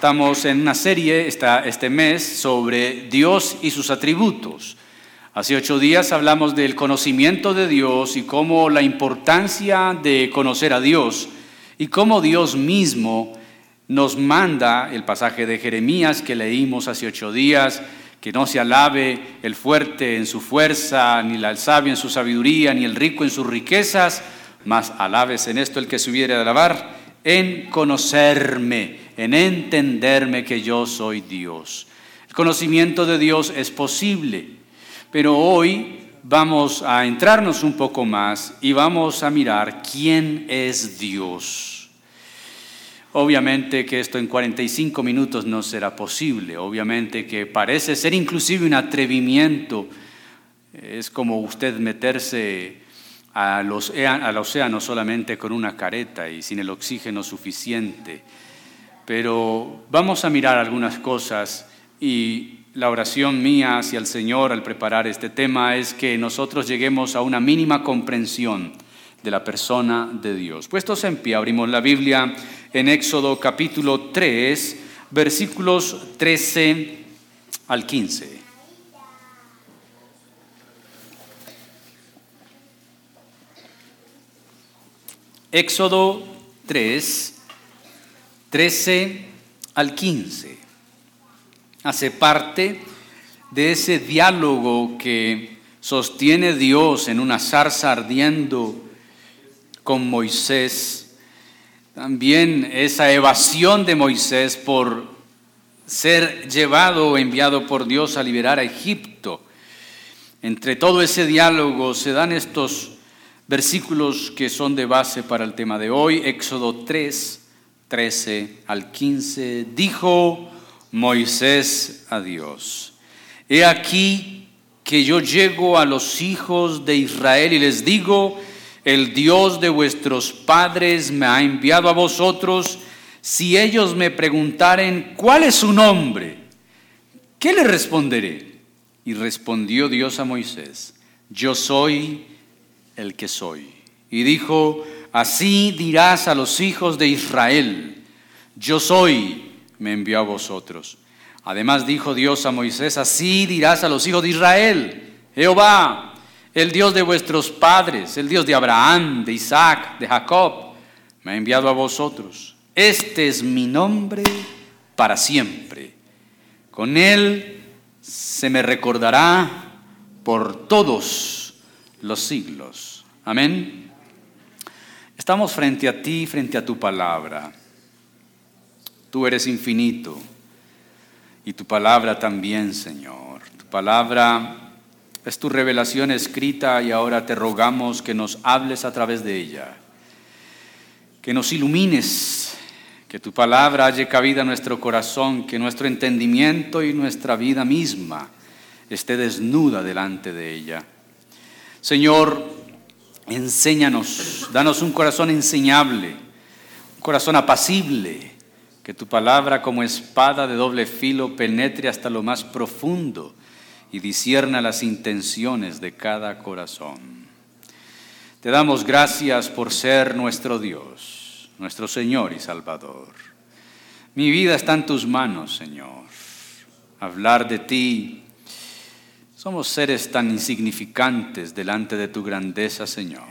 Estamos en una serie este mes sobre Dios y sus atributos. Hace ocho días hablamos del conocimiento de Dios y cómo la importancia de conocer a Dios y cómo Dios mismo nos manda el pasaje de Jeremías que leímos hace ocho días, que no se alabe el fuerte en su fuerza, ni el sabio en su sabiduría, ni el rico en sus riquezas, mas alabes en esto el que se hubiera de alabar, en conocerme, en entenderme que yo soy Dios. El conocimiento de Dios es posible, pero hoy vamos a entrarnos un poco más y vamos a mirar quién es Dios. Obviamente que esto en 45 minutos no será posible, obviamente que parece ser inclusive un atrevimiento, es como usted meterse al océano solamente con una careta y sin el oxígeno suficiente. Pero vamos a mirar algunas cosas y la oración mía hacia el Señor al preparar este tema es que nosotros lleguemos a una mínima comprensión de la persona de Dios. Puestos en pie, abrimos la Biblia en Éxodo capítulo 3, versículos 13 al 15. Éxodo 3, 13 al 15. Hace parte de ese diálogo que sostiene Dios en una zarza ardiendo con Moisés. También esa evasión de Moisés por ser llevado o enviado por Dios a liberar a Egipto. Entre todo ese diálogo se dan estos versículos que son de base para el tema de hoy, Éxodo 3, 13 al 15, dijo Moisés a Dios, he aquí que yo llego a los hijos de Israel y les digo, el Dios de vuestros padres me ha enviado a vosotros, si ellos me preguntaren, ¿cuál es su nombre? ¿Qué le responderé? Y respondió Dios a Moisés, yo soy el que soy. Y dijo, así dirás a los hijos de Israel, yo soy, me envió a vosotros. Además dijo Dios a Moisés, así dirás a los hijos de Israel, Jehová, el Dios de vuestros padres, el Dios de Abraham, de Isaac, de Jacob, me ha enviado a vosotros. Este es mi nombre para siempre. Con él se me recordará por todos los siglos. Amén. Estamos frente a ti, frente a tu palabra. Tú eres infinito y tu palabra también, Señor. Tu palabra es tu revelación escrita y ahora te rogamos que nos hables a través de ella, que nos ilumines, que tu palabra halle cabida en nuestro corazón, que nuestro entendimiento y nuestra vida misma esté desnuda delante de ella. Señor, Enséñanos, danos un corazón enseñable, un corazón apacible, que tu palabra como espada de doble filo penetre hasta lo más profundo y disierna las intenciones de cada corazón. Te damos gracias por ser nuestro Dios, nuestro Señor y Salvador. Mi vida está en tus manos, Señor. Hablar de ti somos seres tan insignificantes delante de tu grandeza, Señor.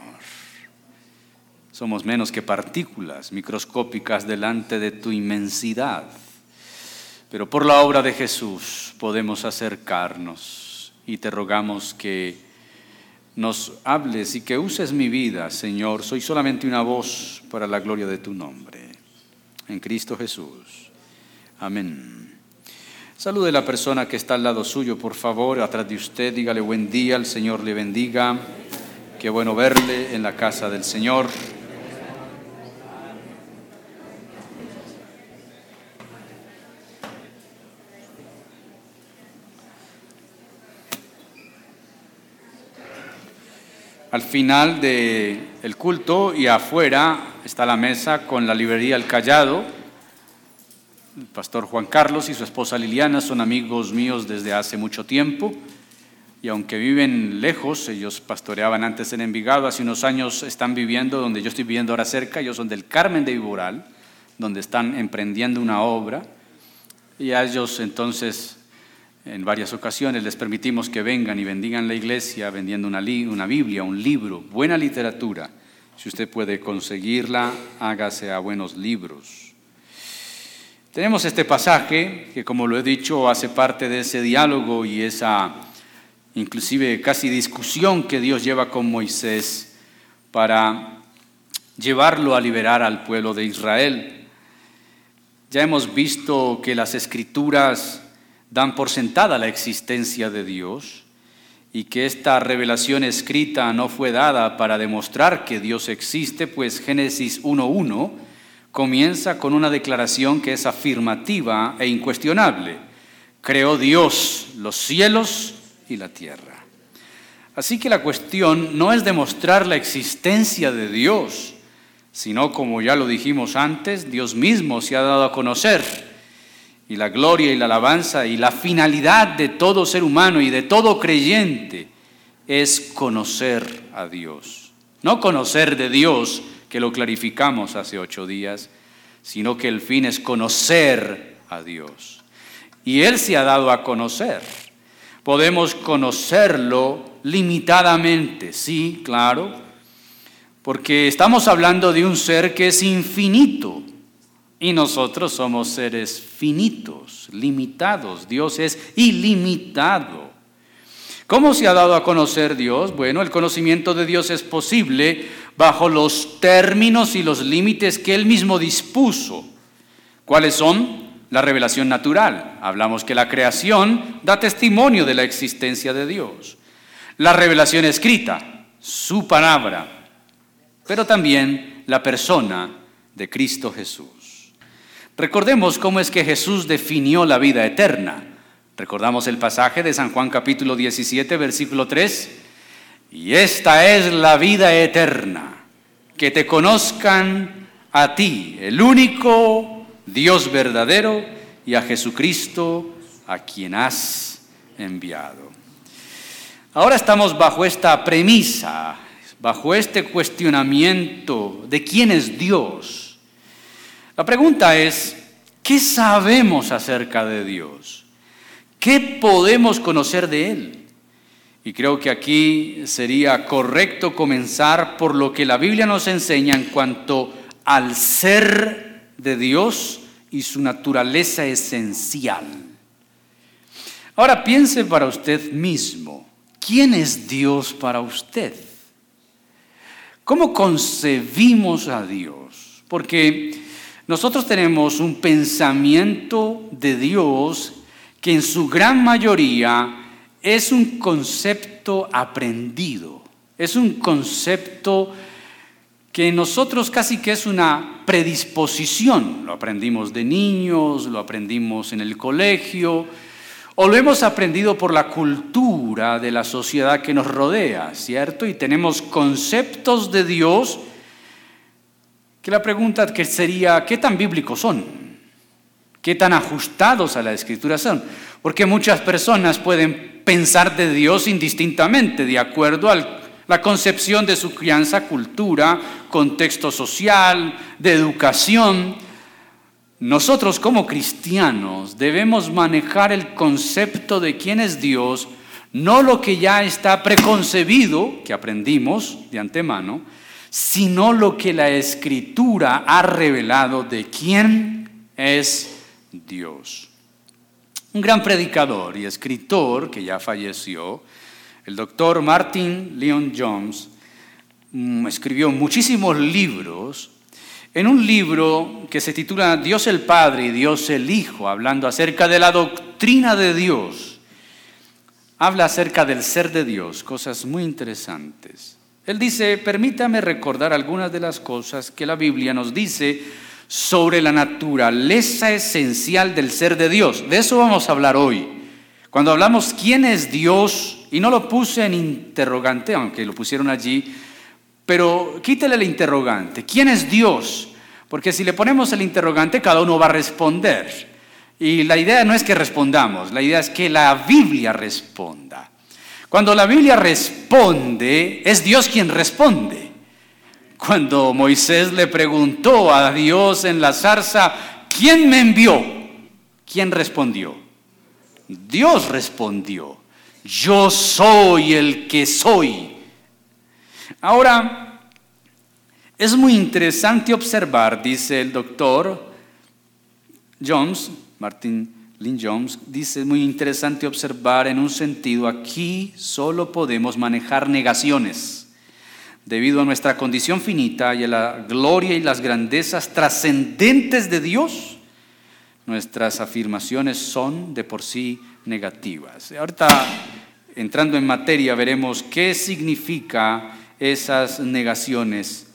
Somos menos que partículas microscópicas delante de tu inmensidad. Pero por la obra de Jesús podemos acercarnos y te rogamos que nos hables y que uses mi vida, Señor. Soy solamente una voz para la gloria de tu nombre. En Cristo Jesús. Amén. Salude a la persona que está al lado suyo, por favor, atrás de usted. Dígale buen día, el Señor le bendiga. Qué bueno verle en la casa del Señor. Al final del culto y afuera está la mesa con la librería El Callado el pastor Juan Carlos y su esposa Liliana son amigos míos desde hace mucho tiempo y aunque viven lejos, ellos pastoreaban antes en Envigado, hace unos años están viviendo donde yo estoy viviendo ahora cerca, ellos son del Carmen de Viboral, donde están emprendiendo una obra Y a ellos entonces, en varias ocasiones, les permitimos que vengan y bendigan la iglesia vendiendo una, una Biblia, un libro, buena literatura. Si usted puede conseguirla, hágase a buenos libros. Tenemos este pasaje que, como lo he dicho, hace parte de ese diálogo y esa inclusive casi discusión que Dios lleva con Moisés para llevarlo a liberar al pueblo de Israel. Ya hemos visto que las escrituras dan por sentada la existencia de Dios y que esta revelación escrita no fue dada para demostrar que Dios existe, pues Génesis 1.1 comienza con una declaración que es afirmativa e incuestionable. Creó Dios los cielos y la tierra. Así que la cuestión no es demostrar la existencia de Dios, sino como ya lo dijimos antes, Dios mismo se ha dado a conocer y la gloria y la alabanza y la finalidad de todo ser humano y de todo creyente es conocer a Dios. No conocer de Dios, que lo clarificamos hace ocho días, sino que el fin es conocer a Dios. Y Él se ha dado a conocer. Podemos conocerlo limitadamente, sí, claro, porque estamos hablando de un ser que es infinito y nosotros somos seres finitos, limitados. Dios es ilimitado. ¿Cómo se ha dado a conocer Dios? Bueno, el conocimiento de Dios es posible bajo los términos y los límites que Él mismo dispuso. ¿Cuáles son? La revelación natural. Hablamos que la creación da testimonio de la existencia de Dios. La revelación escrita, su palabra, pero también la persona de Cristo Jesús. Recordemos cómo es que Jesús definió la vida eterna. Recordamos el pasaje de San Juan capítulo 17, versículo 3. Y esta es la vida eterna, que te conozcan a ti, el único Dios verdadero, y a Jesucristo, a quien has enviado. Ahora estamos bajo esta premisa bajo este cuestionamiento de quién es Dios, la pregunta es, ¿qué sabemos acerca de Dios? ¿Qué podemos conocer de Él? Y creo que aquí sería correcto comenzar por lo que la Biblia nos enseña en cuanto al ser de Dios y su naturaleza esencial. Ahora piense para usted mismo, ¿quién es Dios para usted? ¿Cómo concebimos a Dios? Porque nosotros tenemos un pensamiento de Dios que en su gran mayoría es un concepto aprendido, es un concepto que nosotros casi que es una predisposición, lo aprendimos de niños, lo aprendimos en el colegio, o lo hemos aprendido por la cultura de la sociedad que nos rodea, ¿cierto? Y tenemos conceptos de Dios que la pregunta que sería, ¿qué tan bíblicos son? ¿Qué tan ajustados a la escritura son? Porque muchas personas pueden pensar de Dios indistintamente, de acuerdo a la concepción de su crianza, cultura, contexto social, de educación. Nosotros como cristianos debemos manejar el concepto de quién es Dios, no lo que ya está preconcebido, que aprendimos de antemano, sino lo que la escritura ha revelado de quién es Dios. Un gran predicador y escritor que ya falleció, el doctor Martin Leon Jones, mm, escribió muchísimos libros en un libro que se titula Dios el Padre y Dios el Hijo, hablando acerca de la doctrina de Dios, habla acerca del ser de Dios, cosas muy interesantes. Él dice, permítame recordar algunas de las cosas que la Biblia nos dice sobre la naturaleza esencial del ser de Dios. De eso vamos a hablar hoy. Cuando hablamos quién es Dios, y no lo puse en interrogante, aunque lo pusieron allí, pero quítele el interrogante. ¿Quién es Dios? Porque si le ponemos el interrogante, cada uno va a responder. Y la idea no es que respondamos, la idea es que la Biblia responda. Cuando la Biblia responde, es Dios quien responde. Cuando Moisés le preguntó a Dios en la zarza, ¿quién me envió? ¿Quién respondió? Dios respondió. Yo soy el que soy. Ahora, es muy interesante observar, dice el doctor Jones, Martin Lynn Jones, dice, es muy interesante observar en un sentido, aquí solo podemos manejar negaciones. Debido a nuestra condición finita y a la gloria y las grandezas trascendentes de Dios, nuestras afirmaciones son de por sí negativas. Ahorita, entrando en materia, veremos qué significa esas negaciones.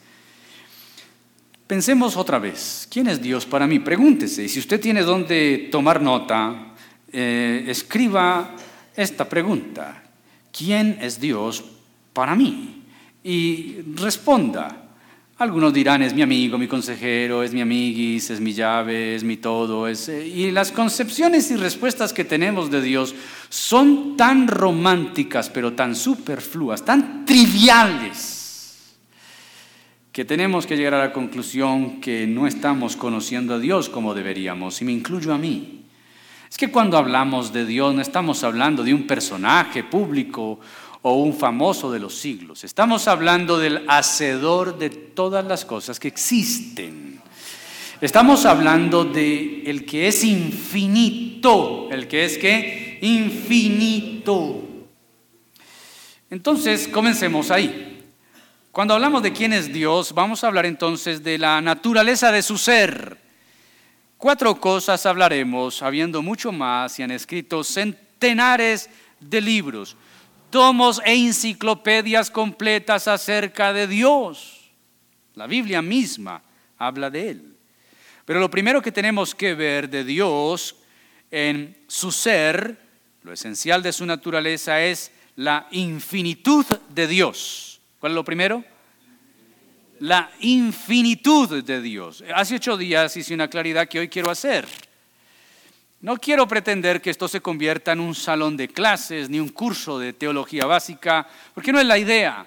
Pensemos otra vez, ¿quién es Dios para mí? Pregúntese, y si usted tiene donde tomar nota, eh, escriba esta pregunta, ¿quién es Dios para mí? Y responda, algunos dirán, es mi amigo, mi consejero, es mi amiguis, es mi llave, es mi todo. Es, eh, y las concepciones y respuestas que tenemos de Dios son tan románticas, pero tan superfluas, tan triviales, que tenemos que llegar a la conclusión que no estamos conociendo a Dios como deberíamos, y me incluyo a mí. Es que cuando hablamos de Dios no estamos hablando de un personaje público o un famoso de los siglos. Estamos hablando del hacedor de todas las cosas que existen. Estamos hablando de el que es infinito, el que es que infinito. Entonces, comencemos ahí. Cuando hablamos de quién es Dios, vamos a hablar entonces de la naturaleza de su ser. Cuatro cosas hablaremos, habiendo mucho más, y han escrito centenares de libros tomos e enciclopedias completas acerca de Dios. La Biblia misma habla de Él. Pero lo primero que tenemos que ver de Dios en su ser, lo esencial de su naturaleza es la infinitud de Dios. ¿Cuál es lo primero? La infinitud de Dios. Hace ocho días hice una claridad que hoy quiero hacer. No quiero pretender que esto se convierta en un salón de clases ni un curso de teología básica, porque no es la idea.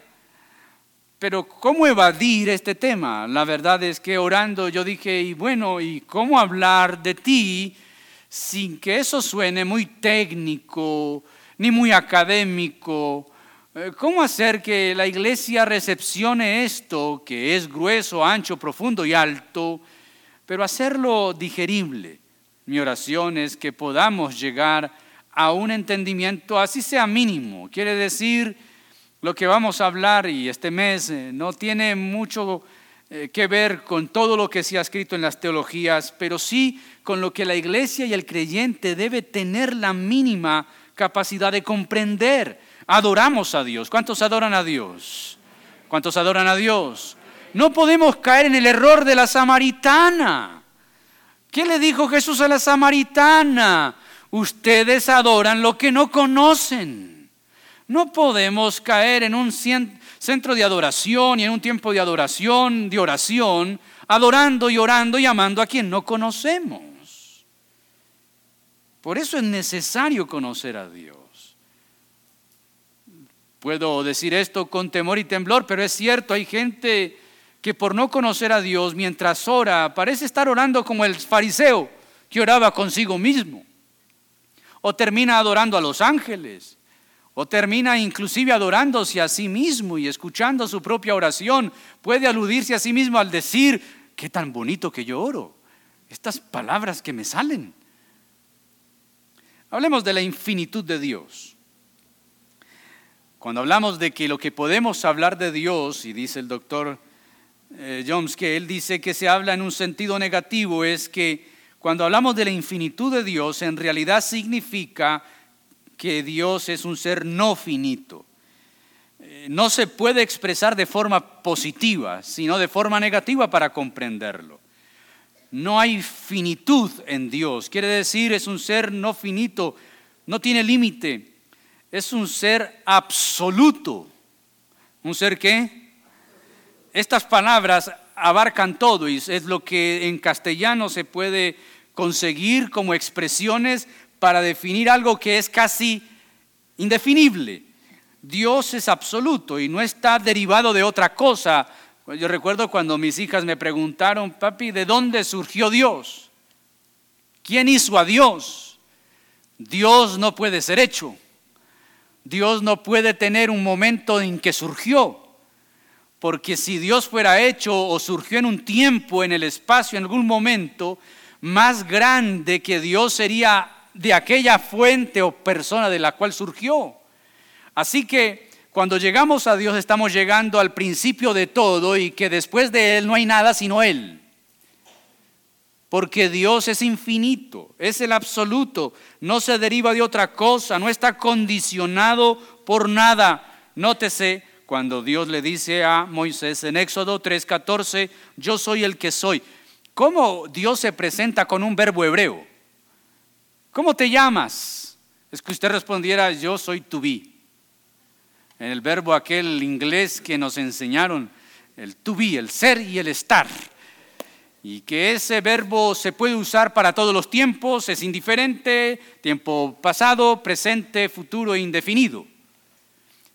Pero ¿cómo evadir este tema? La verdad es que orando yo dije, y bueno, ¿y cómo hablar de ti sin que eso suene muy técnico ni muy académico? Eh, ¿Cómo hacer que la iglesia recepcione esto, que es grueso, ancho, profundo y alto, pero hacerlo digerible? Mi oración es que podamos llegar a un entendimiento, así sea mínimo. Quiere decir, lo que vamos a hablar y este mes eh, no tiene mucho eh, que ver con todo lo que se ha escrito en las teologías, pero sí con lo que la iglesia y el creyente debe tener la mínima capacidad de comprender. Adoramos a Dios. ¿Cuántos adoran a Dios? ¿Cuántos adoran a Dios? No podemos caer en el error de la samaritana. ¿Qué le dijo Jesús a la samaritana? Ustedes adoran lo que no conocen. No podemos caer en un centro de adoración y en un tiempo de adoración, de oración, adorando y orando y amando a quien no conocemos. Por eso es necesario conocer a Dios. Puedo decir esto con temor y temblor, pero es cierto, hay gente que por no conocer a Dios mientras ora parece estar orando como el fariseo que oraba consigo mismo. O termina adorando a los ángeles. O termina inclusive adorándose a sí mismo y escuchando su propia oración. Puede aludirse a sí mismo al decir, qué tan bonito que yo oro. Estas palabras que me salen. Hablemos de la infinitud de Dios. Cuando hablamos de que lo que podemos hablar de Dios, y dice el doctor eh, Jones, que él dice que se habla en un sentido negativo, es que cuando hablamos de la infinitud de Dios, en realidad significa que Dios es un ser no finito. Eh, no se puede expresar de forma positiva, sino de forma negativa para comprenderlo. No hay finitud en Dios. Quiere decir, es un ser no finito, no tiene límite. Es un ser absoluto. ¿Un ser qué? Estas palabras abarcan todo y es lo que en castellano se puede conseguir como expresiones para definir algo que es casi indefinible. Dios es absoluto y no está derivado de otra cosa. Yo recuerdo cuando mis hijas me preguntaron, papi, ¿de dónde surgió Dios? ¿Quién hizo a Dios? Dios no puede ser hecho. Dios no puede tener un momento en que surgió. Porque si Dios fuera hecho o surgió en un tiempo, en el espacio, en algún momento, más grande que Dios sería de aquella fuente o persona de la cual surgió. Así que cuando llegamos a Dios estamos llegando al principio de todo y que después de Él no hay nada sino Él. Porque Dios es infinito, es el absoluto, no se deriva de otra cosa, no está condicionado por nada. Nótese cuando Dios le dice a Moisés en Éxodo 3:14, yo soy el que soy. ¿Cómo Dios se presenta con un verbo hebreo? ¿Cómo te llamas? Es que usted respondiera, yo soy to be. En el verbo aquel inglés que nos enseñaron, el to be, el ser y el estar. Y que ese verbo se puede usar para todos los tiempos, es indiferente, tiempo pasado, presente, futuro e indefinido.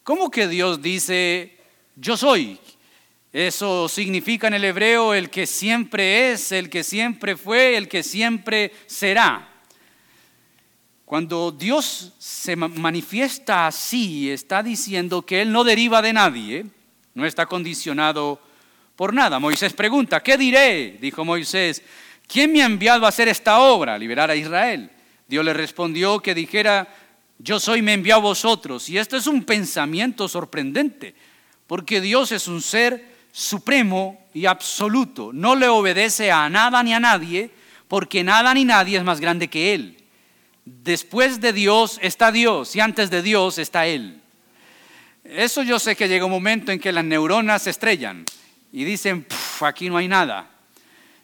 ¿Cómo que Dios dice, yo soy? Eso significa en el hebreo el que siempre es, el que siempre fue, el que siempre será. Cuando Dios se manifiesta así, está diciendo que Él no deriva de nadie, no está condicionado por nada. Moisés pregunta, ¿qué diré? Dijo Moisés, ¿quién me ha enviado a hacer esta obra, liberar a Israel? Dios le respondió que dijera, yo soy, me envió a vosotros. Y esto es un pensamiento sorprendente, porque Dios es un ser supremo y absoluto. No le obedece a nada ni a nadie, porque nada ni nadie es más grande que Él. Después de Dios está Dios y antes de Dios está Él. Eso yo sé que llega un momento en que las neuronas se estrellan y dicen, aquí no hay nada.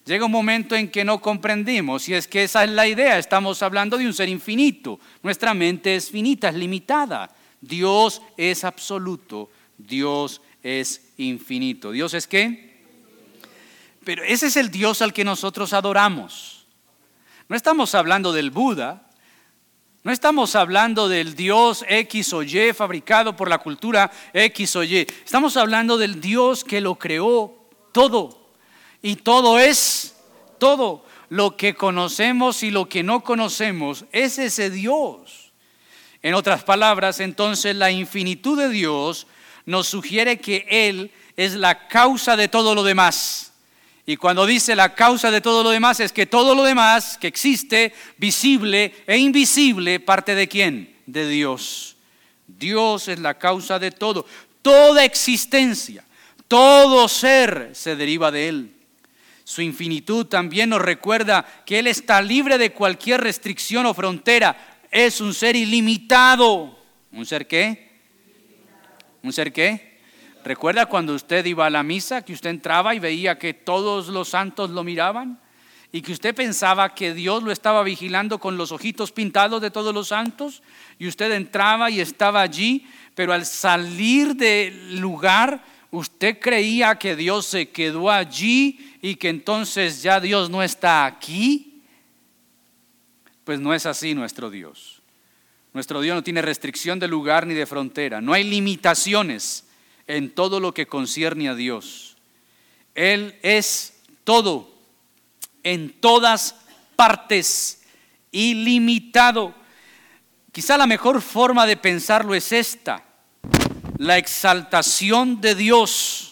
Llega un momento en que no comprendimos y es que esa es la idea. Estamos hablando de un ser infinito. Nuestra mente es finita, es limitada. Dios es absoluto. Dios es infinito. ¿Dios es qué? Pero ese es el Dios al que nosotros adoramos. No estamos hablando del Buda, no estamos hablando del Dios X o Y fabricado por la cultura X o Y. Estamos hablando del Dios que lo creó todo. Y todo es, todo lo que conocemos y lo que no conocemos es ese Dios. En otras palabras, entonces la infinitud de Dios nos sugiere que Él es la causa de todo lo demás. Y cuando dice la causa de todo lo demás es que todo lo demás que existe, visible e invisible, parte de quién? De Dios. Dios es la causa de todo. Toda existencia, todo ser se deriva de Él. Su infinitud también nos recuerda que Él está libre de cualquier restricción o frontera. Es un ser ilimitado. ¿Un ser qué? ¿Un ser qué? ¿Recuerda cuando usted iba a la misa, que usted entraba y veía que todos los santos lo miraban? Y que usted pensaba que Dios lo estaba vigilando con los ojitos pintados de todos los santos. Y usted entraba y estaba allí, pero al salir del lugar, usted creía que Dios se quedó allí y que entonces ya Dios no está aquí, pues no es así nuestro Dios. Nuestro Dios no tiene restricción de lugar ni de frontera, no hay limitaciones en todo lo que concierne a Dios. Él es todo, en todas partes, ilimitado. Quizá la mejor forma de pensarlo es esta, la exaltación de Dios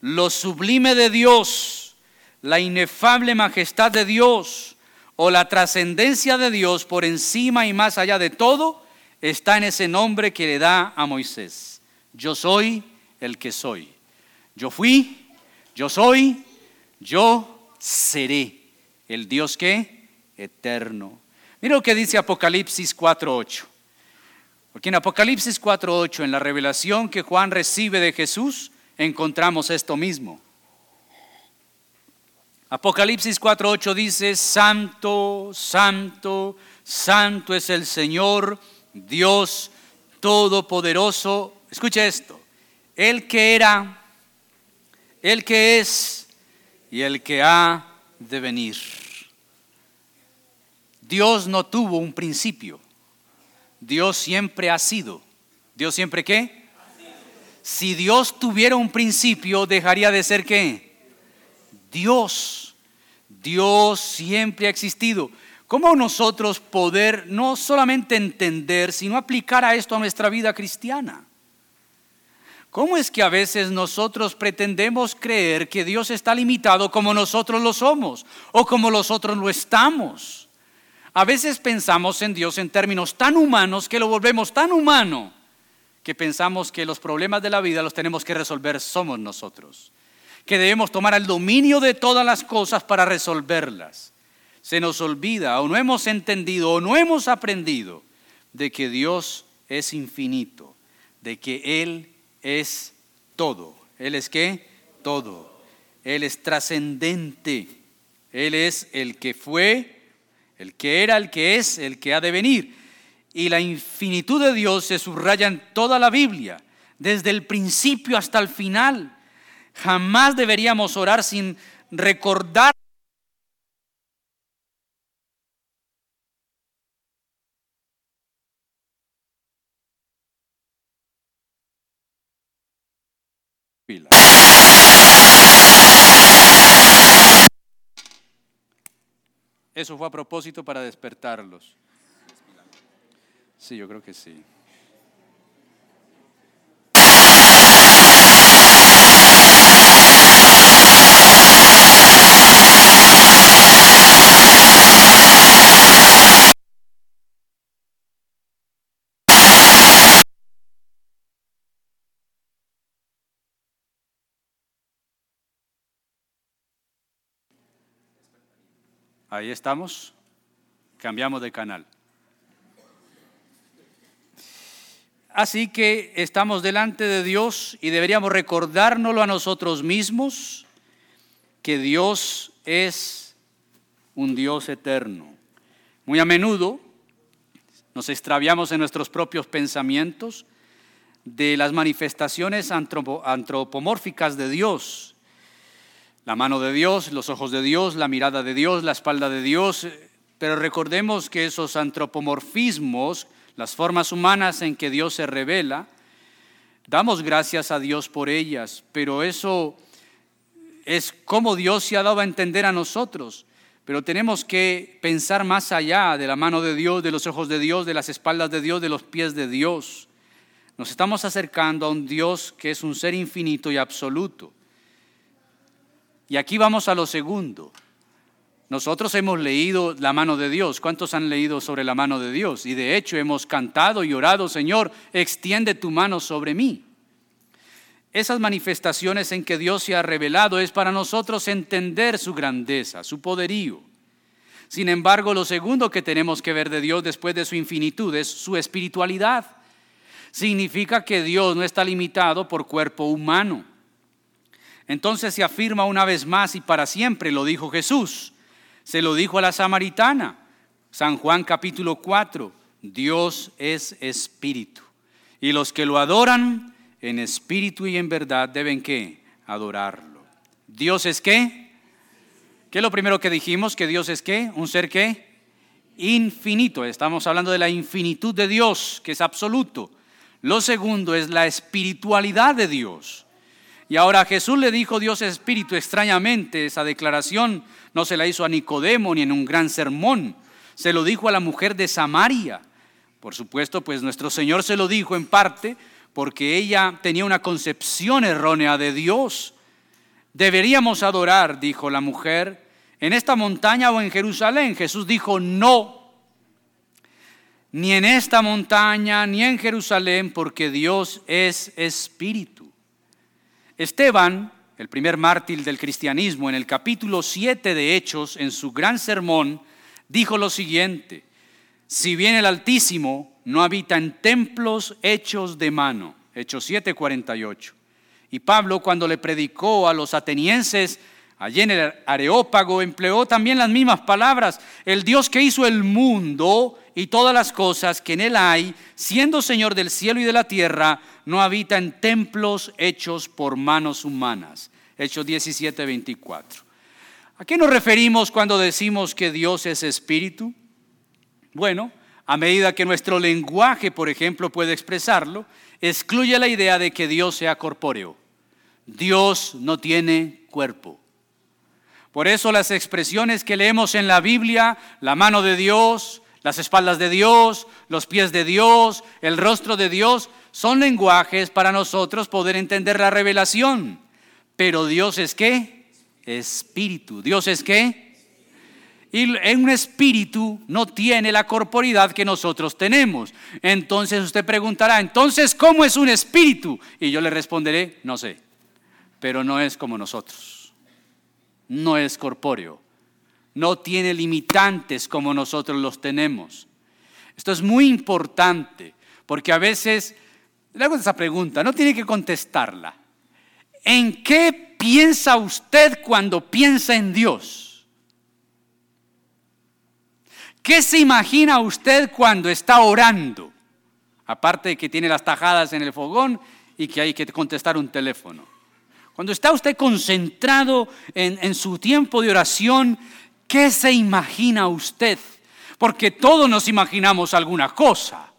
lo sublime de Dios, la inefable majestad de Dios o la trascendencia de Dios por encima y más allá de todo, está en ese nombre que le da a Moisés. Yo soy el que soy. Yo fui, yo soy, yo seré. El Dios que eterno. Mira lo que dice Apocalipsis 4:8. Porque en Apocalipsis 4:8, en la revelación que Juan recibe de Jesús, encontramos esto mismo. Apocalipsis 4:8 dice, Santo, Santo, Santo es el Señor, Dios Todopoderoso. Escucha esto, el que era, el que es y el que ha de venir. Dios no tuvo un principio, Dios siempre ha sido. ¿Dios siempre qué? Si Dios tuviera un principio, dejaría de ser qué? Dios. Dios siempre ha existido. ¿Cómo nosotros poder no solamente entender, sino aplicar a esto a nuestra vida cristiana? ¿Cómo es que a veces nosotros pretendemos creer que Dios está limitado como nosotros lo somos o como nosotros lo estamos? A veces pensamos en Dios en términos tan humanos que lo volvemos tan humano que pensamos que los problemas de la vida los tenemos que resolver somos nosotros, que debemos tomar el dominio de todas las cosas para resolverlas. Se nos olvida o no hemos entendido o no hemos aprendido de que Dios es infinito, de que Él es todo. ¿Él es qué? Todo. Él es trascendente. Él es el que fue, el que era, el que es, el que ha de venir y la infinitud de Dios se subraya en toda la Biblia, desde el principio hasta el final. Jamás deberíamos orar sin recordar Eso fue a propósito para despertarlos. Sí, yo creo que sí. Ahí estamos. Cambiamos de canal. Así que estamos delante de Dios y deberíamos recordárnoslo a nosotros mismos, que Dios es un Dios eterno. Muy a menudo nos extraviamos en nuestros propios pensamientos de las manifestaciones antropomórficas de Dios. La mano de Dios, los ojos de Dios, la mirada de Dios, la espalda de Dios. Pero recordemos que esos antropomorfismos las formas humanas en que Dios se revela, damos gracias a Dios por ellas, pero eso es como Dios se ha dado a entender a nosotros. Pero tenemos que pensar más allá de la mano de Dios, de los ojos de Dios, de las espaldas de Dios, de los pies de Dios. Nos estamos acercando a un Dios que es un ser infinito y absoluto. Y aquí vamos a lo segundo. Nosotros hemos leído la mano de Dios. ¿Cuántos han leído sobre la mano de Dios? Y de hecho hemos cantado y orado, Señor, extiende tu mano sobre mí. Esas manifestaciones en que Dios se ha revelado es para nosotros entender su grandeza, su poderío. Sin embargo, lo segundo que tenemos que ver de Dios después de su infinitud es su espiritualidad. Significa que Dios no está limitado por cuerpo humano. Entonces se afirma una vez más y para siempre, lo dijo Jesús, se lo dijo a la samaritana. San Juan capítulo 4, Dios es espíritu. Y los que lo adoran en espíritu y en verdad deben qué? Adorarlo. Dios es qué? ¿Qué es lo primero que dijimos? Que Dios es qué? Un ser qué? Infinito. Estamos hablando de la infinitud de Dios, que es absoluto. Lo segundo es la espiritualidad de Dios. Y ahora Jesús le dijo Dios espíritu extrañamente. Esa declaración no se la hizo a Nicodemo ni en un gran sermón. Se lo dijo a la mujer de Samaria. Por supuesto, pues nuestro Señor se lo dijo en parte porque ella tenía una concepción errónea de Dios. Deberíamos adorar, dijo la mujer, en esta montaña o en Jerusalén. Jesús dijo, no, ni en esta montaña ni en Jerusalén, porque Dios es espíritu. Esteban, el primer mártir del cristianismo, en el capítulo 7 de Hechos, en su gran sermón, dijo lo siguiente, si bien el Altísimo no habita en templos hechos de mano, Hechos 7:48. Y Pablo cuando le predicó a los atenienses, allí en el Areópago, empleó también las mismas palabras, el Dios que hizo el mundo y todas las cosas que en él hay, siendo Señor del cielo y de la tierra, no habita en templos hechos por manos humanas. Hechos 17, 24. ¿A qué nos referimos cuando decimos que Dios es espíritu? Bueno, a medida que nuestro lenguaje, por ejemplo, puede expresarlo, excluye la idea de que Dios sea corpóreo. Dios no tiene cuerpo. Por eso las expresiones que leemos en la Biblia, la mano de Dios, las espaldas de Dios, los pies de Dios, el rostro de Dios, son lenguajes para nosotros poder entender la revelación. Pero Dios es qué? Espíritu. Dios es qué? Y un espíritu no tiene la corporidad que nosotros tenemos. Entonces usted preguntará, entonces, ¿cómo es un espíritu? Y yo le responderé, no sé, pero no es como nosotros. No es corpóreo. No tiene limitantes como nosotros los tenemos. Esto es muy importante, porque a veces, le hago esa pregunta, no tiene que contestarla. ¿En qué piensa usted cuando piensa en Dios? ¿Qué se imagina usted cuando está orando? Aparte de que tiene las tajadas en el fogón y que hay que contestar un teléfono. Cuando está usted concentrado en, en su tiempo de oración, ¿qué se imagina usted? Porque todos nos imaginamos alguna cosa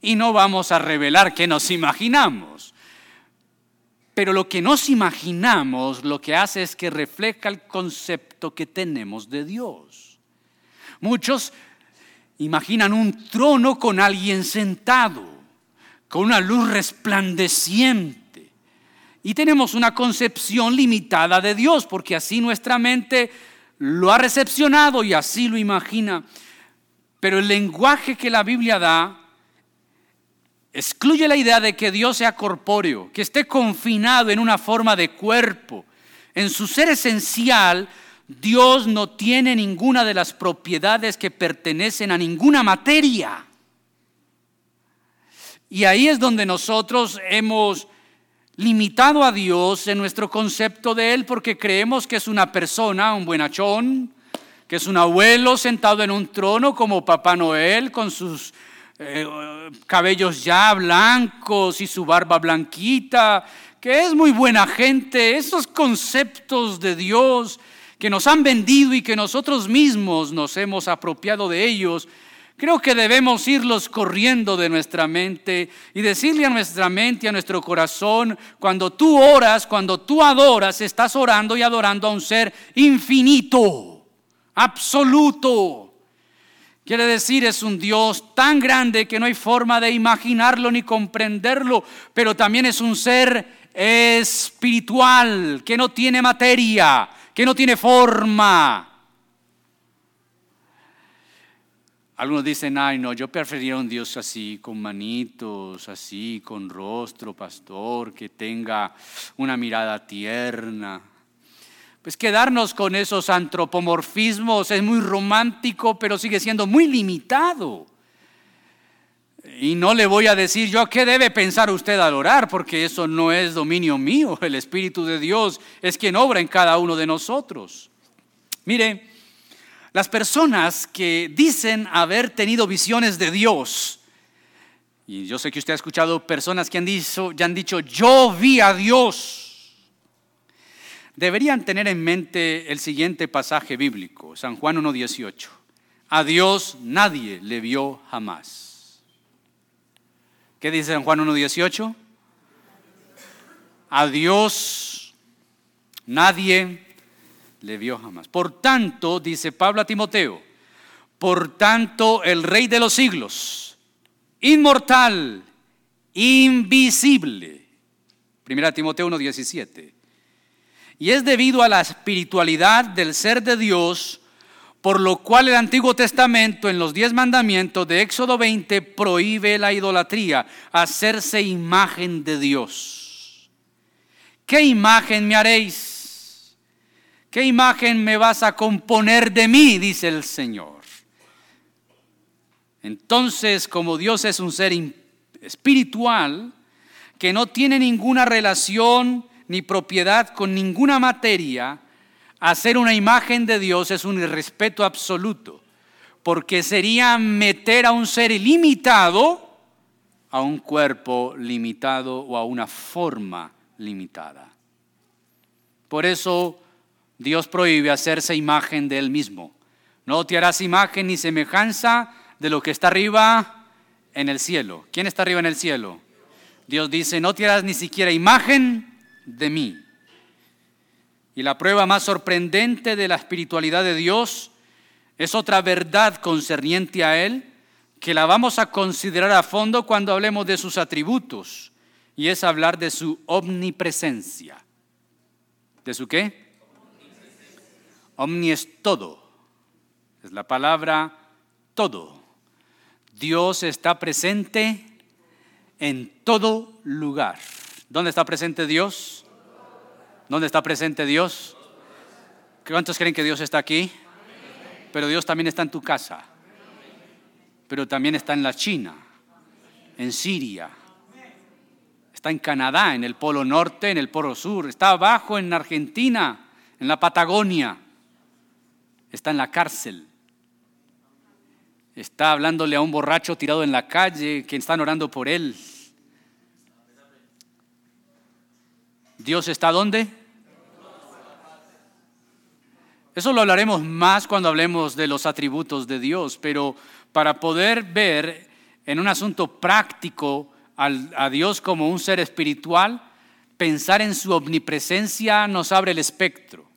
y no vamos a revelar qué nos imaginamos. Pero lo que nos imaginamos lo que hace es que refleja el concepto que tenemos de Dios. Muchos imaginan un trono con alguien sentado, con una luz resplandeciente. Y tenemos una concepción limitada de Dios, porque así nuestra mente lo ha recepcionado y así lo imagina. Pero el lenguaje que la Biblia da excluye la idea de que Dios sea corpóreo, que esté confinado en una forma de cuerpo. En su ser esencial, Dios no tiene ninguna de las propiedades que pertenecen a ninguna materia. Y ahí es donde nosotros hemos limitado a Dios en nuestro concepto de Él porque creemos que es una persona, un buenachón, que es un abuelo sentado en un trono como Papá Noel con sus eh, cabellos ya blancos y su barba blanquita, que es muy buena gente. Esos conceptos de Dios que nos han vendido y que nosotros mismos nos hemos apropiado de ellos, creo que debemos irlos corriendo de nuestra mente y decirle a nuestra mente, a nuestro corazón, cuando tú oras, cuando tú adoras, estás orando y adorando a un ser infinito, absoluto. Quiere decir, es un Dios tan grande que no hay forma de imaginarlo ni comprenderlo, pero también es un ser espiritual que no tiene materia, que no tiene forma. Algunos dicen, ay no, yo preferiría un Dios así, con manitos, así, con rostro, pastor, que tenga una mirada tierna. Pues quedarnos con esos antropomorfismos es muy romántico, pero sigue siendo muy limitado. Y no le voy a decir yo qué debe pensar usted al orar, porque eso no es dominio mío. El Espíritu de Dios es quien obra en cada uno de nosotros. Mire, las personas que dicen haber tenido visiones de Dios, y yo sé que usted ha escuchado personas que han dicho, ya han dicho, yo vi a Dios, deberían tener en mente el siguiente pasaje bíblico, San Juan 1.18. A Dios nadie le vio jamás. ¿Qué dice en Juan 1.18? A Dios nadie le vio jamás. Por tanto, dice Pablo a Timoteo, por tanto el Rey de los siglos, inmortal, invisible. Primera Timoteo 1.17. Y es debido a la espiritualidad del ser de Dios por lo cual el Antiguo Testamento en los diez mandamientos de Éxodo 20 prohíbe la idolatría, hacerse imagen de Dios. ¿Qué imagen me haréis? ¿Qué imagen me vas a componer de mí? Dice el Señor. Entonces, como Dios es un ser espiritual, que no tiene ninguna relación ni propiedad con ninguna materia, Hacer una imagen de Dios es un irrespeto absoluto, porque sería meter a un ser ilimitado a un cuerpo limitado o a una forma limitada. Por eso Dios prohíbe hacerse imagen de Él mismo. No te harás imagen ni semejanza de lo que está arriba en el cielo. ¿Quién está arriba en el cielo? Dios dice, no te harás ni siquiera imagen de mí. Y la prueba más sorprendente de la espiritualidad de Dios es otra verdad concerniente a Él que la vamos a considerar a fondo cuando hablemos de sus atributos, y es hablar de su omnipresencia. ¿De su qué? Omni es todo. Es la palabra todo. Dios está presente en todo lugar. ¿Dónde está presente Dios? ¿Dónde está presente Dios? ¿Cuántos creen que Dios está aquí? Pero Dios también está en tu casa. Pero también está en la China, en Siria. Está en Canadá, en el Polo Norte, en el Polo Sur. Está abajo en Argentina, en la Patagonia. Está en la cárcel. Está hablándole a un borracho tirado en la calle, que están orando por él. ¿Dios está dónde? Eso lo hablaremos más cuando hablemos de los atributos de Dios, pero para poder ver en un asunto práctico a Dios como un ser espiritual, pensar en su omnipresencia nos abre el espectro.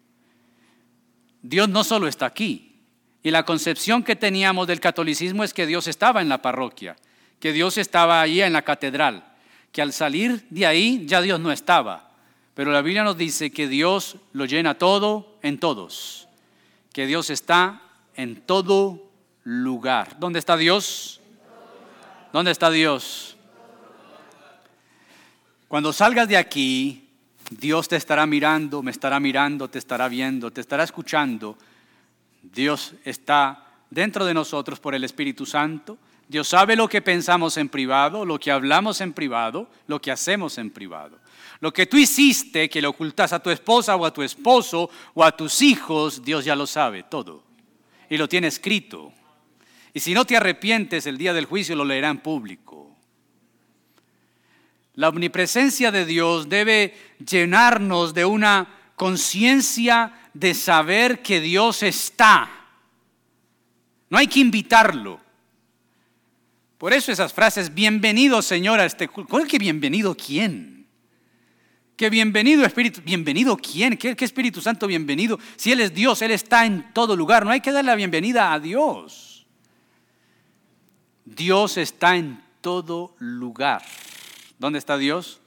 Dios no solo está aquí, y la concepción que teníamos del catolicismo es que Dios estaba en la parroquia, que Dios estaba ahí en la catedral, que al salir de ahí ya Dios no estaba. Pero la Biblia nos dice que Dios lo llena todo en todos que Dios está en todo lugar. ¿Dónde está Dios? ¿Dónde está Dios? Cuando salgas de aquí, Dios te estará mirando, me estará mirando, te estará viendo, te estará escuchando. Dios está dentro de nosotros por el Espíritu Santo. Dios sabe lo que pensamos en privado, lo que hablamos en privado, lo que hacemos en privado. Lo que tú hiciste, que le ocultas a tu esposa o a tu esposo o a tus hijos, Dios ya lo sabe todo. Y lo tiene escrito. Y si no te arrepientes, el día del juicio lo leerá en público. La omnipresencia de Dios debe llenarnos de una conciencia de saber que Dios está. No hay que invitarlo. Por eso esas frases, bienvenido Señor a este culto. que bienvenido quién? Que bienvenido Espíritu, bienvenido quién, ¿Qué, ¿Qué, Espíritu Santo bienvenido. Si Él es Dios, Él está en todo lugar. No hay que darle la bienvenida a Dios. Dios está en todo lugar. ¿Dónde está Dios?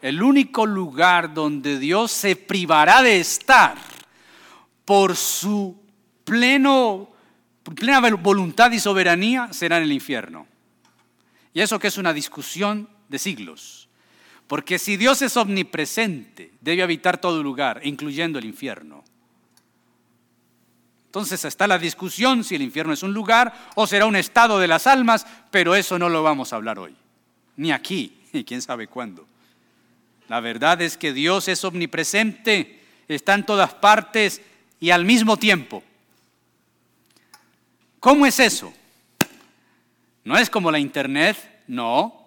El único lugar donde Dios se privará de estar por su pleno, plena voluntad y soberanía será en el infierno. Y eso que es una discusión de siglos. Porque si Dios es omnipresente, debe habitar todo lugar, incluyendo el infierno. Entonces está la discusión si el infierno es un lugar o será un estado de las almas, pero eso no lo vamos a hablar hoy, ni aquí, ni quién sabe cuándo. La verdad es que Dios es omnipresente, está en todas partes y al mismo tiempo. ¿Cómo es eso? No es como la internet, no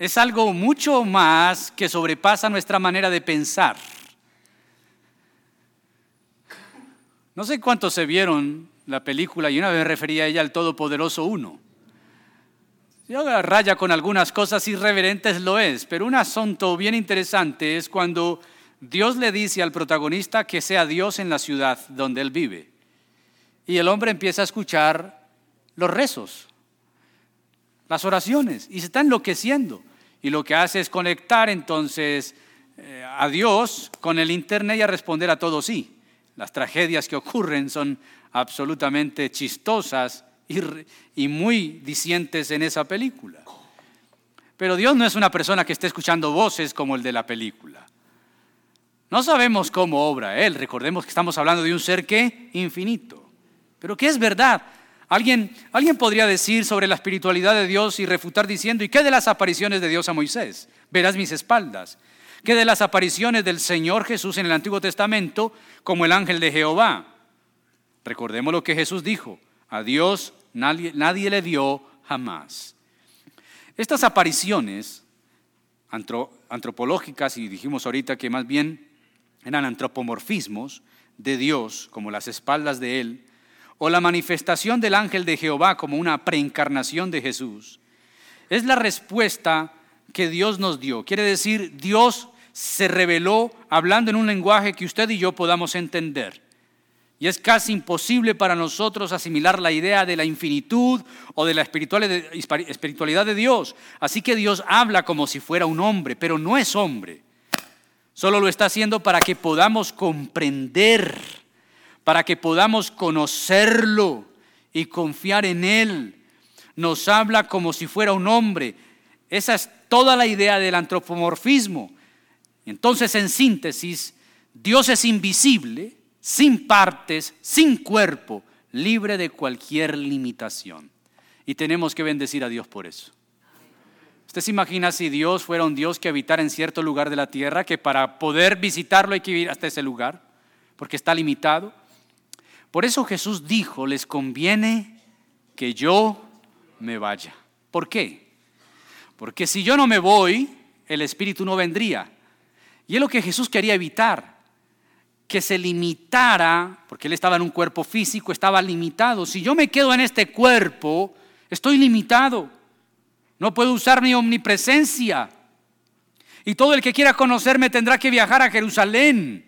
es algo mucho más que sobrepasa nuestra manera de pensar. No sé cuántos se vieron la película y una vez refería a ella al Todopoderoso Uno. Yo raya con algunas cosas irreverentes lo es, pero un asunto bien interesante es cuando Dios le dice al protagonista que sea Dios en la ciudad donde él vive. Y el hombre empieza a escuchar los rezos, las oraciones, y se está enloqueciendo y lo que hace es conectar entonces eh, a Dios con el Internet y a responder a todo sí. Las tragedias que ocurren son absolutamente chistosas y, muy dicientes en esa película. Pero Dios no es una persona que esté escuchando voces como el de la película. No sabemos cómo obra Él. Recordemos que estamos hablando de un ser que infinito. Pero que es verdad. ¿Alguien, alguien podría decir sobre la espiritualidad de Dios y refutar diciendo, ¿y qué de las apariciones de Dios a Moisés? Verás mis espaldas. ¿Qué de las apariciones del Señor Jesús en el Antiguo Testamento como el ángel de Jehová? Recordemos lo que Jesús dijo, a Dios nadie, nadie le dio jamás. Estas apariciones antropológicas, y dijimos ahorita que más bien eran antropomorfismos de Dios, como las espaldas de Él, o la manifestación del ángel de Jehová como una preencarnación de Jesús, es la respuesta que Dios nos dio. Quiere decir, Dios se reveló hablando en un lenguaje que usted y yo podamos entender. Y es casi imposible para nosotros asimilar la idea de la infinitud o de la espiritualidad de Dios. Así que Dios habla como si fuera un hombre, pero no es hombre. Solo lo está haciendo para que podamos comprender, para que podamos conocerlo y confiar en Él. Nos habla como si fuera un hombre. Esa es toda la idea del antropomorfismo. Entonces, en síntesis, Dios es invisible, sin partes, sin cuerpo, libre de cualquier limitación. Y tenemos que bendecir a Dios por eso. ¿Usted se imagina si Dios fuera un Dios que habitara en cierto lugar de la tierra, que para poder visitarlo hay que ir hasta ese lugar, porque está limitado? Por eso Jesús dijo, les conviene que yo me vaya. ¿Por qué? Porque si yo no me voy, el Espíritu no vendría. Y es lo que Jesús quería evitar, que se limitara, porque él estaba en un cuerpo físico, estaba limitado. Si yo me quedo en este cuerpo, estoy limitado. No puedo usar mi omnipresencia. Y todo el que quiera conocerme tendrá que viajar a Jerusalén.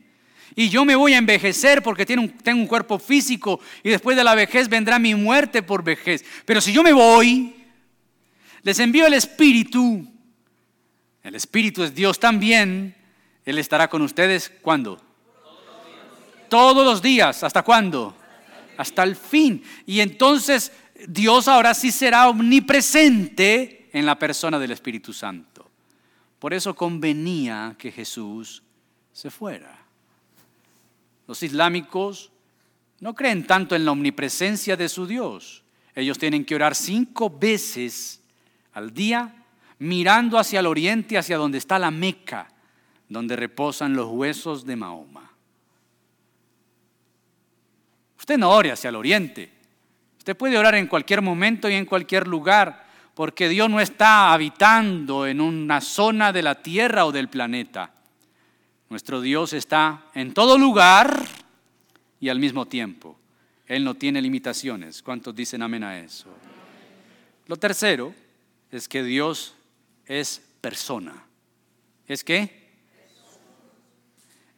Y yo me voy a envejecer porque tengo un cuerpo físico y después de la vejez vendrá mi muerte por vejez. Pero si yo me voy, les envío el Espíritu. El Espíritu es Dios también. Él estará con ustedes cuando? Todos los días. ¿Hasta cuándo? Hasta el fin. Y entonces Dios ahora sí será omnipresente en la persona del Espíritu Santo. Por eso convenía que Jesús se fuera. Los islámicos no creen tanto en la omnipresencia de su Dios. Ellos tienen que orar cinco veces al día mirando hacia el oriente, hacia donde está la Meca, donde reposan los huesos de Mahoma. Usted no ore hacia el oriente. Usted puede orar en cualquier momento y en cualquier lugar, porque Dios no está habitando en una zona de la tierra o del planeta. Nuestro Dios está en todo lugar y al mismo tiempo. Él no tiene limitaciones. ¿Cuántos dicen amén a eso? Lo tercero es que Dios es persona. ¿Es qué?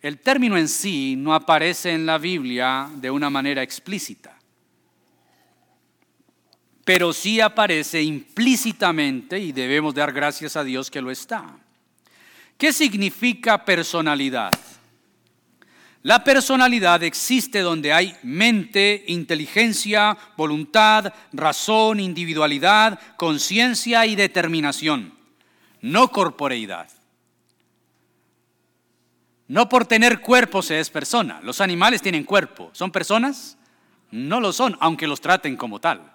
El término en sí no aparece en la Biblia de una manera explícita, pero sí aparece implícitamente y debemos dar gracias a Dios que lo está. ¿Qué significa personalidad? La personalidad existe donde hay mente, inteligencia, voluntad, razón, individualidad, conciencia y determinación, no corporeidad. No por tener cuerpo se es persona. Los animales tienen cuerpo. ¿Son personas? No lo son, aunque los traten como tal.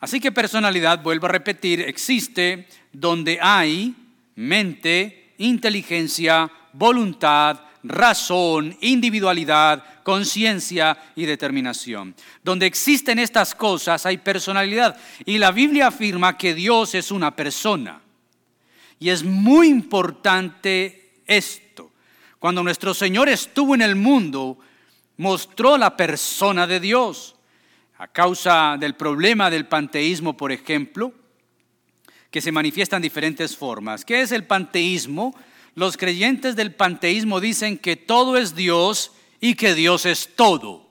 Así que personalidad, vuelvo a repetir, existe donde hay mente, inteligencia, voluntad, razón, individualidad, conciencia y determinación. Donde existen estas cosas hay personalidad. Y la Biblia afirma que Dios es una persona. Y es muy importante esto. Cuando nuestro Señor estuvo en el mundo, mostró la persona de Dios. A causa del problema del panteísmo, por ejemplo, que se manifiesta en diferentes formas. ¿Qué es el panteísmo? Los creyentes del panteísmo dicen que todo es Dios y que Dios es todo.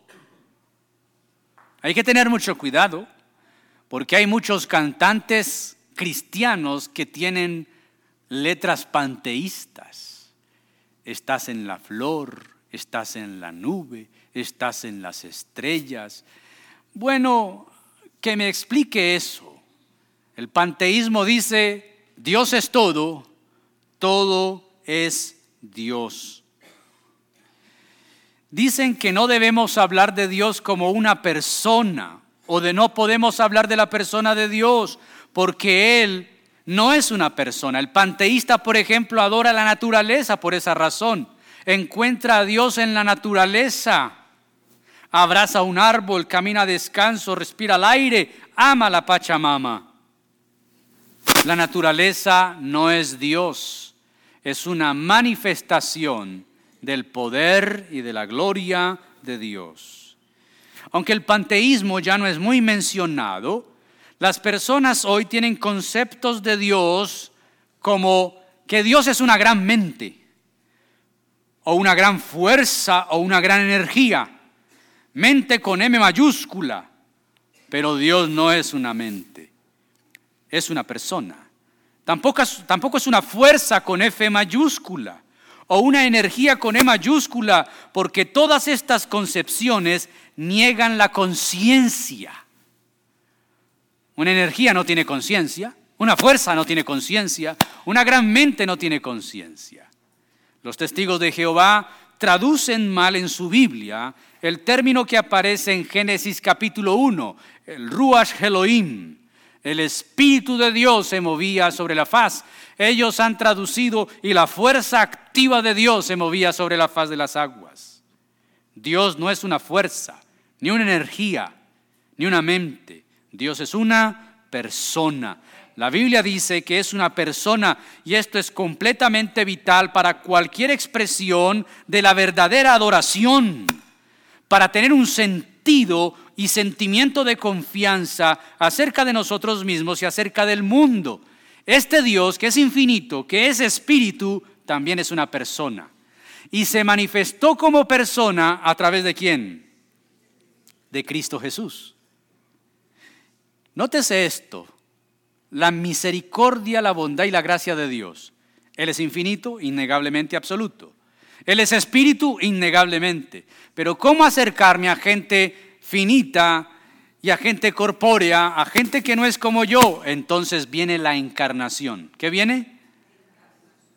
Hay que tener mucho cuidado porque hay muchos cantantes cristianos que tienen letras panteístas. Estás en la flor, estás en la nube, estás en las estrellas. Bueno, que me explique eso. El panteísmo dice, Dios es todo, todo es Dios. Dicen que no debemos hablar de Dios como una persona o de no podemos hablar de la persona de Dios porque Él no es una persona. El panteísta, por ejemplo, adora la naturaleza por esa razón. Encuentra a Dios en la naturaleza. Abraza un árbol, camina a descanso, respira el aire, ama la Pachamama. La naturaleza no es Dios es una manifestación del poder y de la gloria de Dios. Aunque el panteísmo ya no es muy mencionado, las personas hoy tienen conceptos de Dios como que Dios es una gran mente, o una gran fuerza, o una gran energía. Mente con M mayúscula. Pero Dios no es una mente, es una persona. Tampoco, tampoco es una fuerza con F mayúscula o una energía con E mayúscula, porque todas estas concepciones niegan la conciencia. Una energía no tiene conciencia, una fuerza no tiene conciencia, una gran mente no tiene conciencia. Los testigos de Jehová traducen mal en su Biblia el término que aparece en Génesis capítulo 1, el Ruach Elohim. El Espíritu de Dios se movía sobre la faz. Ellos han traducido y la fuerza activa de Dios se movía sobre la faz de las aguas. Dios no es una fuerza, ni una energía, ni una mente. Dios es una persona. La Biblia dice que es una persona y esto es completamente vital para cualquier expresión de la verdadera adoración, para tener un sentido y sentimiento de confianza acerca de nosotros mismos y acerca del mundo. Este Dios que es infinito, que es espíritu, también es una persona. Y se manifestó como persona a través de quién? De Cristo Jesús. Nótese esto, la misericordia, la bondad y la gracia de Dios. Él es infinito, innegablemente absoluto. Él es espíritu, innegablemente. Pero ¿cómo acercarme a gente finita y a gente corpórea, a gente que no es como yo? Entonces viene la encarnación. ¿Qué viene?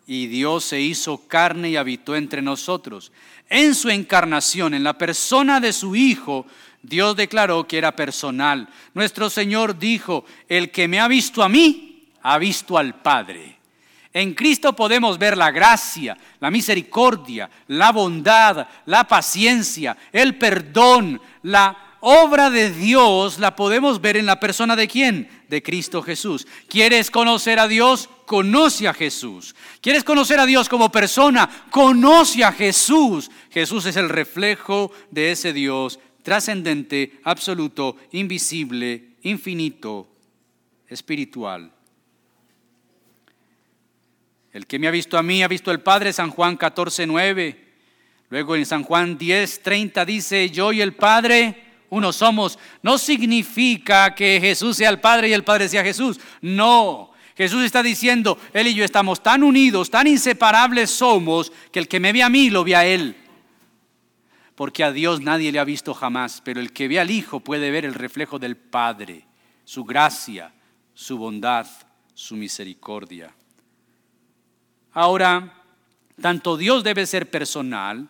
Y Dios se hizo carne y habitó entre nosotros. En su encarnación, en la persona de su Hijo, Dios declaró que era personal. Nuestro Señor dijo, el que me ha visto a mí, ha visto al Padre. En Cristo podemos ver la gracia, la misericordia, la bondad, la paciencia, el perdón, la obra de Dios la podemos ver en la persona de quién? De Cristo Jesús. ¿Quieres conocer a Dios? Conoce a Jesús. ¿Quieres conocer a Dios como persona? Conoce a Jesús. Jesús es el reflejo de ese Dios trascendente, absoluto, invisible, infinito, espiritual. El que me ha visto a mí ha visto al Padre, San Juan 14, 9. Luego en San Juan 10, 30 dice, yo y el Padre uno somos. No significa que Jesús sea el Padre y el Padre sea Jesús. No. Jesús está diciendo, Él y yo estamos tan unidos, tan inseparables somos, que el que me ve a mí lo ve a Él porque a Dios nadie le ha visto jamás, pero el que ve al Hijo puede ver el reflejo del Padre, su gracia, su bondad, su misericordia. Ahora, tanto Dios debe ser personal,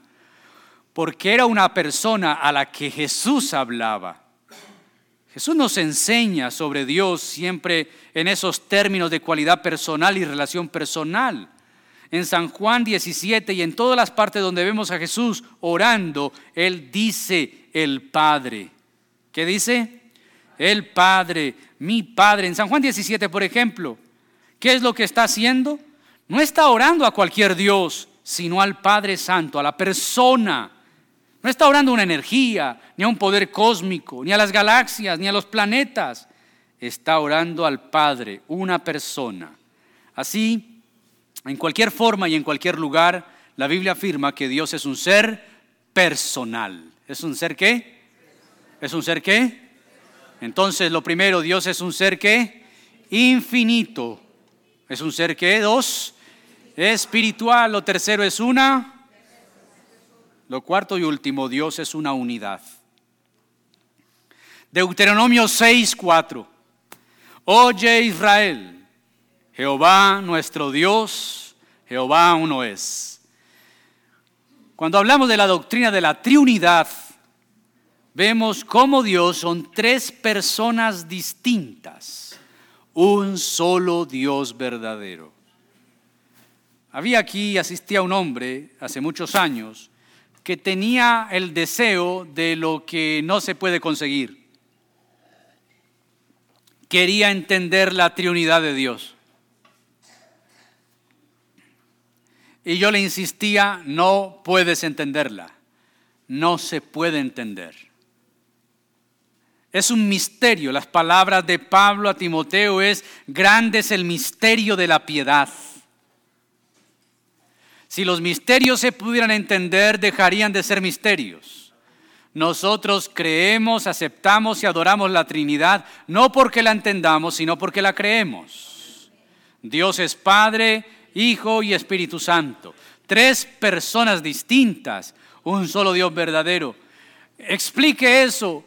porque era una persona a la que Jesús hablaba. Jesús nos enseña sobre Dios siempre en esos términos de cualidad personal y relación personal en San Juan 17 y en todas las partes donde vemos a Jesús orando, Él dice el Padre. ¿Qué dice? El Padre, mi Padre. En San Juan 17, por ejemplo, ¿qué es lo que está haciendo? No está orando a cualquier Dios, sino al Padre Santo, a la persona. No está orando a una energía, ni a un poder cósmico, ni a las galaxias, ni a los planetas. Está orando al Padre, una persona. Así en cualquier forma y en cualquier lugar, la Biblia afirma que Dios es un ser personal. ¿Es un ser qué? ¿Es un ser qué? Entonces, lo primero, Dios es un ser qué? Infinito. ¿Es un ser qué? Dos. Espiritual. Lo tercero es una. Lo cuarto y último, Dios es una unidad. Deuteronomio 6, 4. Oye Israel Jehová nuestro Dios, Jehová uno es. Cuando hablamos de la doctrina de la Trinidad, vemos cómo Dios son tres personas distintas, un solo Dios verdadero. Había aquí, asistía un hombre hace muchos años, que tenía el deseo de lo que no se puede conseguir. Quería entender la Trinidad de Dios. Y yo le insistía, no puedes entenderla, no se puede entender. Es un misterio. Las palabras de Pablo a Timoteo es, grande es el misterio de la piedad. Si los misterios se pudieran entender, dejarían de ser misterios. Nosotros creemos, aceptamos y adoramos la Trinidad, no porque la entendamos, sino porque la creemos. Dios es Padre, Hijo y Espíritu Santo. Tres personas distintas, un solo Dios verdadero. Explique eso.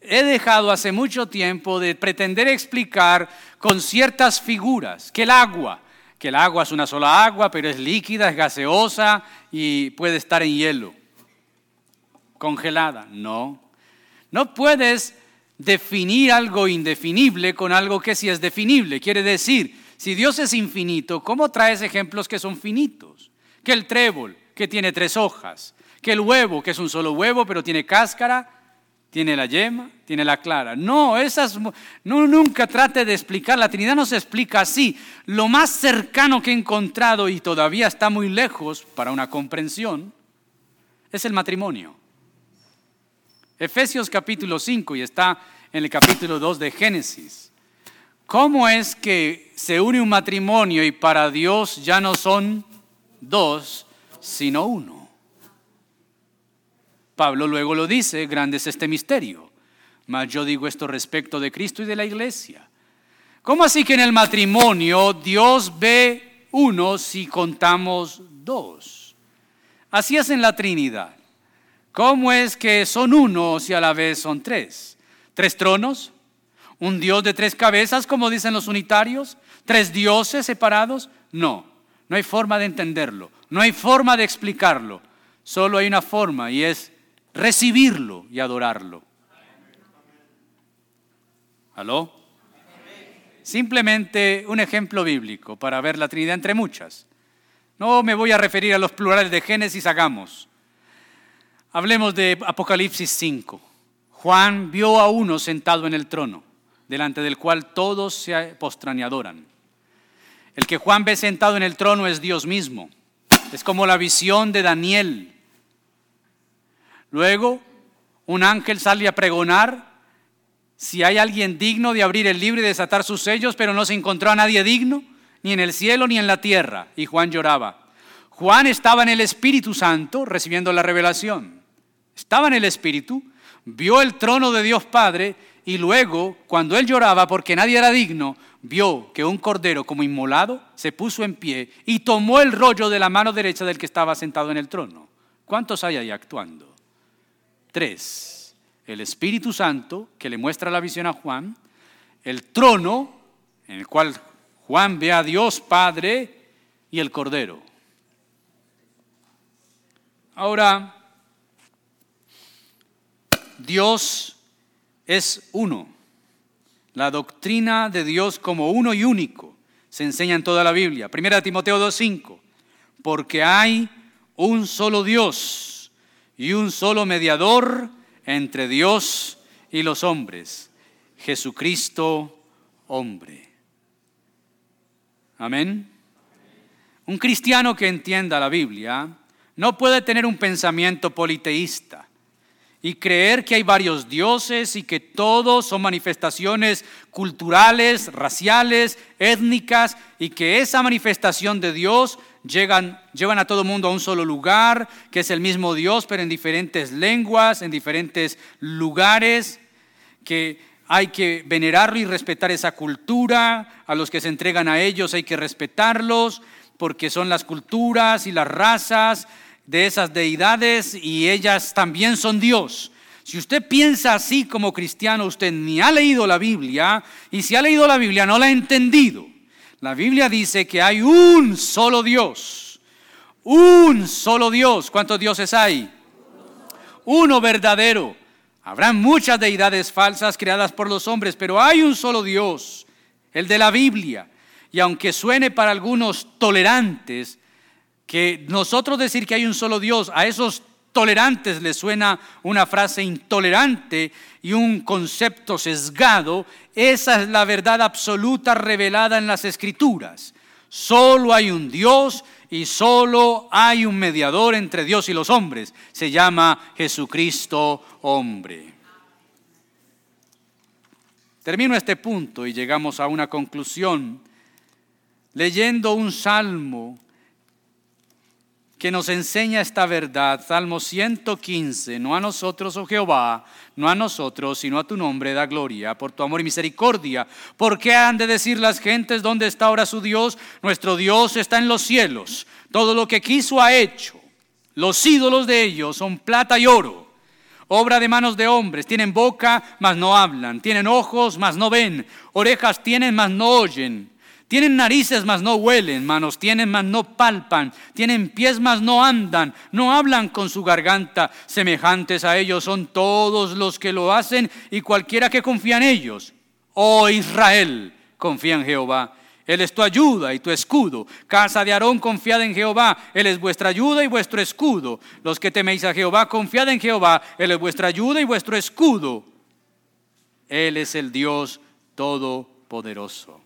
He dejado hace mucho tiempo de pretender explicar con ciertas figuras que el agua, que el agua es una sola agua, pero es líquida, es gaseosa y puede estar en hielo, congelada. No, no puedes definir algo indefinible con algo que sí es definible. Quiere decir, si Dios es infinito, ¿cómo traes ejemplos que son finitos? Que el trébol, que tiene tres hojas, que el huevo, que es un solo huevo, pero tiene cáscara, tiene la yema, tiene la clara. No, esas no nunca trate de explicar, la Trinidad no se explica así. Lo más cercano que he encontrado y todavía está muy lejos para una comprensión es el matrimonio. Efesios capítulo 5 y está en el capítulo 2 de Génesis. ¿Cómo es que se une un matrimonio y para Dios ya no son dos, sino uno? Pablo luego lo dice, grande es este misterio. Mas yo digo esto respecto de Cristo y de la iglesia. ¿Cómo así que en el matrimonio Dios ve uno si contamos dos? Así es en la Trinidad. ¿Cómo es que son uno si a la vez son tres? ¿Tres tronos? ¿Un Dios de tres cabezas, como dicen los unitarios? ¿Tres dioses separados? No, no hay forma de entenderlo, no hay forma de explicarlo. Solo hay una forma y es recibirlo y adorarlo. ¿Aló? Simplemente un ejemplo bíblico para ver la Trinidad entre muchas. No me voy a referir a los plurales de Génesis, hagamos. Hablemos de Apocalipsis 5. Juan vio a uno sentado en el trono, delante del cual todos se postran y adoran. El que Juan ve sentado en el trono es Dios mismo. Es como la visión de Daniel Luego, un ángel sale a pregonar si hay alguien digno de abrir el libro y desatar sus sellos, pero no se encontró a nadie digno, ni en el cielo ni en la tierra. Y Juan lloraba. Juan estaba en el Espíritu Santo recibiendo la revelación. Estaba en el Espíritu, vio el trono de Dios Padre y luego, cuando él lloraba porque nadie era digno, vio que un cordero como inmolado se puso en pie y tomó el rollo de la mano derecha del que estaba sentado en el trono. ¿Cuántos hay ahí actuando? tres. El Espíritu Santo, que le muestra la visión a Juan, el trono, en el cual Juan ve a Dios Padre, y el Cordero. Ahora, Dios es uno. La doctrina de Dios como uno y único se enseña en toda la Biblia. Primera Timoteo 2.5. Porque hay un solo Dios y un solo mediador entre Dios y los hombres, Jesucristo hombre. Amén. Un cristiano que entienda la Biblia no puede tener un pensamiento politeísta y creer que hay varios dioses y que todos son manifestaciones culturales, raciales, étnicas y que esa manifestación de Dios llegan, llevan a todo el mundo a un solo lugar, que es el mismo Dios, pero en diferentes lenguas, en diferentes lugares, que hay que venerarlo y respetar esa cultura, a los que se entregan a ellos hay que respetarlos, porque son las culturas y las razas de esas deidades y ellas también son Dios. Si usted piensa así como cristiano, usted ni ha leído la Biblia y si ha leído la Biblia no la ha entendido. La Biblia dice que hay un solo Dios. Un solo Dios. ¿Cuántos dioses hay? Uno verdadero. Habrán muchas deidades falsas creadas por los hombres, pero hay un solo Dios, el de la Biblia. Y aunque suene para algunos tolerantes, que nosotros decir que hay un solo Dios, a esos tolerantes les suena una frase intolerante y un concepto sesgado, esa es la verdad absoluta revelada en las escrituras. Solo hay un Dios y solo hay un mediador entre Dios y los hombres. Se llama Jesucristo hombre. Termino este punto y llegamos a una conclusión leyendo un salmo que nos enseña esta verdad. Salmo 115, no a nosotros, oh Jehová, no a nosotros, sino a tu nombre da gloria por tu amor y misericordia. ¿Por qué han de decir las gentes dónde está ahora su Dios? Nuestro Dios está en los cielos. Todo lo que quiso ha hecho. Los ídolos de ellos son plata y oro, obra de manos de hombres. Tienen boca, mas no hablan. Tienen ojos, mas no ven. Orejas tienen, mas no oyen tienen narices, mas no huelen, manos tienen, mas no palpan, tienen pies, mas no andan, no hablan con su garganta, semejantes a ellos son todos los que lo hacen y cualquiera que confía en ellos. Oh Israel, confía en Jehová. Él es tu ayuda y tu escudo. Casa de Aarón, confiad en Jehová. Él es vuestra ayuda y vuestro escudo. Los que teméis a Jehová, confiad en Jehová. Él es vuestra ayuda y vuestro escudo. Él es el Dios todopoderoso.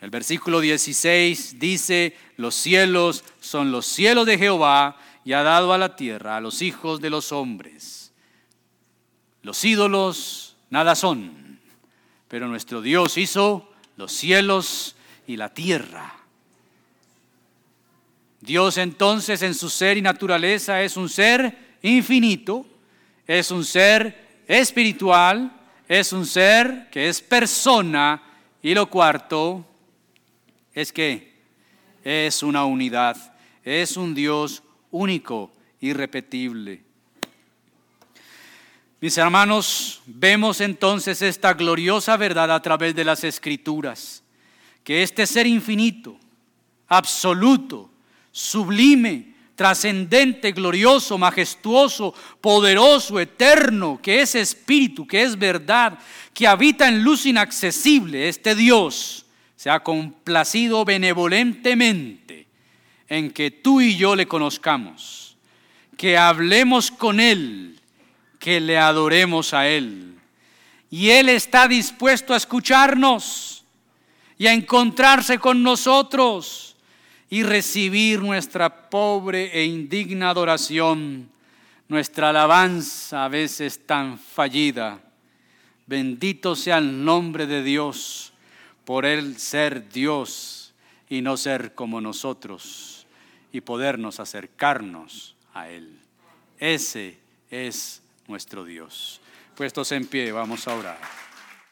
El versículo 16 dice, los cielos son los cielos de Jehová y ha dado a la tierra a los hijos de los hombres. Los ídolos nada son, pero nuestro Dios hizo los cielos y la tierra. Dios entonces en su ser y naturaleza es un ser infinito, es un ser espiritual, es un ser que es persona y lo cuarto, es que es una unidad, es un Dios único, irrepetible. Mis hermanos, vemos entonces esta gloriosa verdad a través de las escrituras, que este ser infinito, absoluto, sublime, trascendente, glorioso, majestuoso, poderoso, eterno, que es espíritu, que es verdad, que habita en luz inaccesible, este Dios, se ha complacido benevolentemente en que tú y yo le conozcamos, que hablemos con Él, que le adoremos a Él. Y Él está dispuesto a escucharnos y a encontrarse con nosotros y recibir nuestra pobre e indigna adoración, nuestra alabanza a veces tan fallida. Bendito sea el nombre de Dios por Él ser Dios y no ser como nosotros y podernos acercarnos a Él. Ese es nuestro Dios. Puestos en pie, vamos a orar.